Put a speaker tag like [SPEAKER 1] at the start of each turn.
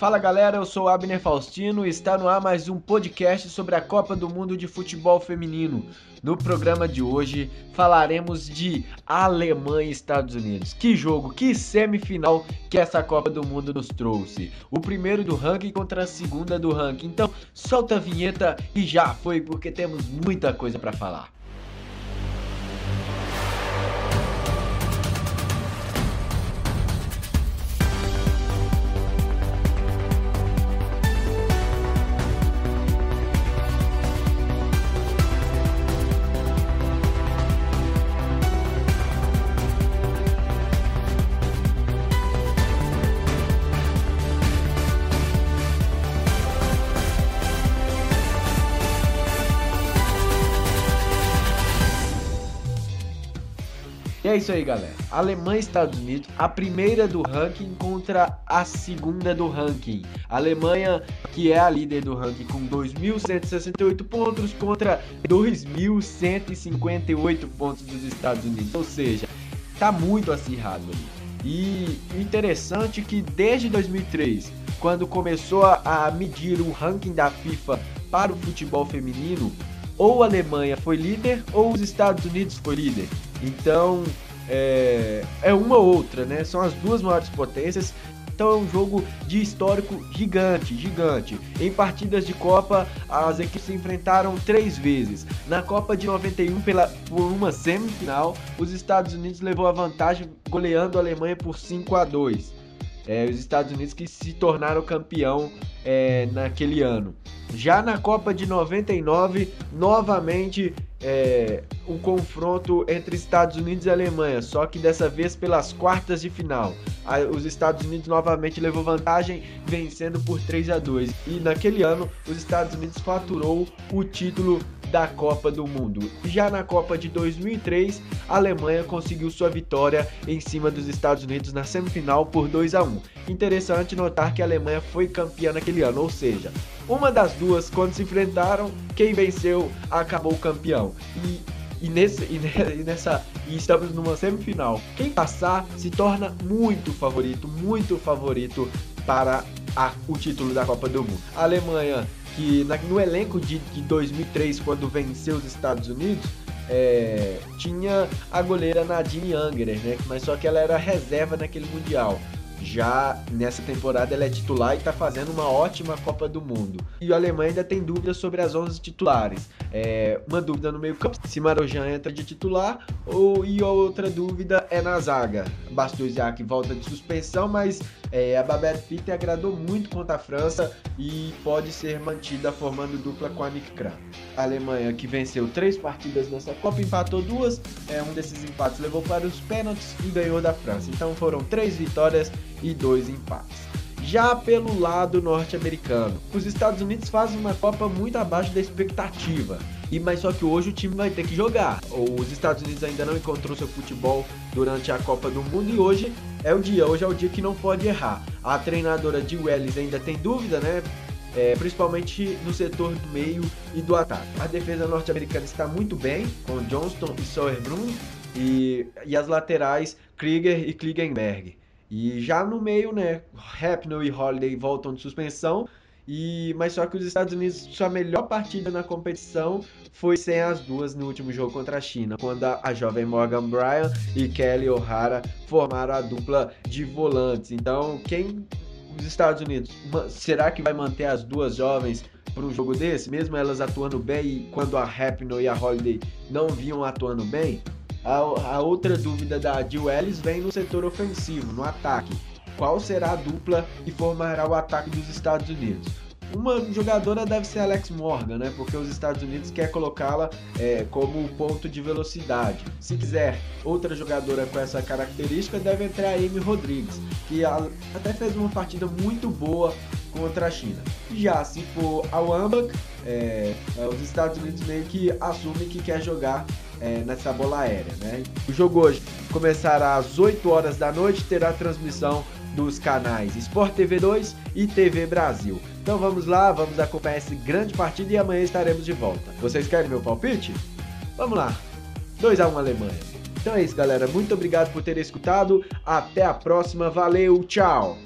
[SPEAKER 1] Fala galera, eu sou Abner Faustino e está no ar mais um podcast sobre a Copa do Mundo de Futebol Feminino. No programa de hoje falaremos de Alemanha e Estados Unidos. Que jogo, que semifinal que essa Copa do Mundo nos trouxe. O primeiro do ranking contra a segunda do ranking. Então solta a vinheta e já foi porque temos muita coisa para falar. É isso aí, galera. Alemanha e Estados Unidos, a primeira do ranking contra a segunda do ranking. A Alemanha, que é a líder do ranking com 2.168 pontos contra 2.158 pontos dos Estados Unidos. Ou seja, tá muito acirrado ali. E interessante que desde 2003, quando começou a medir o ranking da FIFA para o futebol feminino, ou a Alemanha foi líder ou os Estados Unidos foi líder. Então é, é uma ou outra, né? São as duas maiores potências. Então é um jogo de histórico gigante, gigante. Em partidas de Copa, as equipes se enfrentaram três vezes. Na Copa de 91, pela, por uma semifinal, os Estados Unidos levou a vantagem goleando a Alemanha por 5 a 2. É, os Estados Unidos que se tornaram campeão é, naquele ano. Já na Copa de 99, novamente é, um confronto entre Estados Unidos e Alemanha, só que dessa vez pelas quartas de final. Os Estados Unidos novamente levou vantagem, vencendo por 3 a 2. E naquele ano, os Estados Unidos faturou o título da Copa do Mundo. Já na Copa de 2003, a Alemanha conseguiu sua vitória em cima dos Estados Unidos na semifinal por 2 a 1. Interessante notar que a Alemanha foi campeã naquele ano, ou seja, uma das duas quando se enfrentaram, quem venceu acabou campeão. E e, nesse, e, nessa e estamos numa semifinal. Quem passar se torna muito favorito, muito favorito para a, o título da Copa do Mundo. A Alemanha que na, no elenco de, de 2003, quando venceu os Estados Unidos, é, tinha a goleira Nadine Angerer, né? Mas só que ela era reserva naquele Mundial. Já nessa temporada ela é titular e está fazendo uma ótima Copa do Mundo. E a Alemanha ainda tem dúvidas sobre as 11 titulares. É, uma dúvida no meio campo, se Marojan entra de titular, ou, e outra dúvida é na zaga. Bastoiziak volta de suspensão, mas é, a Babette Pitt agradou muito contra a França e pode ser mantida formando dupla com a Nick Kram. A Alemanha que venceu três partidas nessa Copa, empatou duas, é, um desses empates levou para os pênaltis e ganhou da França. Então foram três vitórias e dois empates. Já pelo lado norte-americano, os Estados Unidos fazem uma Copa muito abaixo da expectativa. E mas só que hoje o time vai ter que jogar. Os Estados Unidos ainda não encontrou seu futebol durante a Copa do Mundo e hoje é o dia. Hoje é o dia que não pode errar. A treinadora de Welles ainda tem dúvida, né? É, principalmente no setor do meio e do ataque. A defesa norte-americana está muito bem, com Johnston e Sauerbrunn, e, e as laterais Krieger e Kligenberg. E já no meio, né, Rapnoe e Holiday voltam de suspensão, e mas só que os Estados Unidos, sua melhor partida na competição foi sem as duas no último jogo contra a China, quando a, a jovem Morgan Bryan e Kelly O'Hara formaram a dupla de volantes. Então, quem os Estados Unidos, será que vai manter as duas jovens para um jogo desse, mesmo elas atuando bem e quando a Rapinoe e a Holiday não vinham atuando bem? A, a outra dúvida da Jill Ellis vem no setor ofensivo, no ataque. Qual será a dupla que formará o ataque dos Estados Unidos? Uma jogadora deve ser Alex Morgan, né? Porque os Estados Unidos quer colocá-la é, como ponto de velocidade. Se quiser outra jogadora com essa característica, deve entrar a Amy Rodrigues, que até fez uma partida muito boa contra a China. Já se for ao Ambach, é, é, os Estados Unidos meio que assumem que quer jogar é, nessa bola aérea. Né? O jogo hoje começará às 8 horas da noite, terá transmissão dos canais Sport TV 2 e TV Brasil. Então vamos lá, vamos acompanhar esse grande partido e amanhã estaremos de volta. Vocês querem meu palpite? Vamos lá. 2 a 1 Alemanha. Então é isso, galera. Muito obrigado por terem escutado. Até a próxima. Valeu, tchau.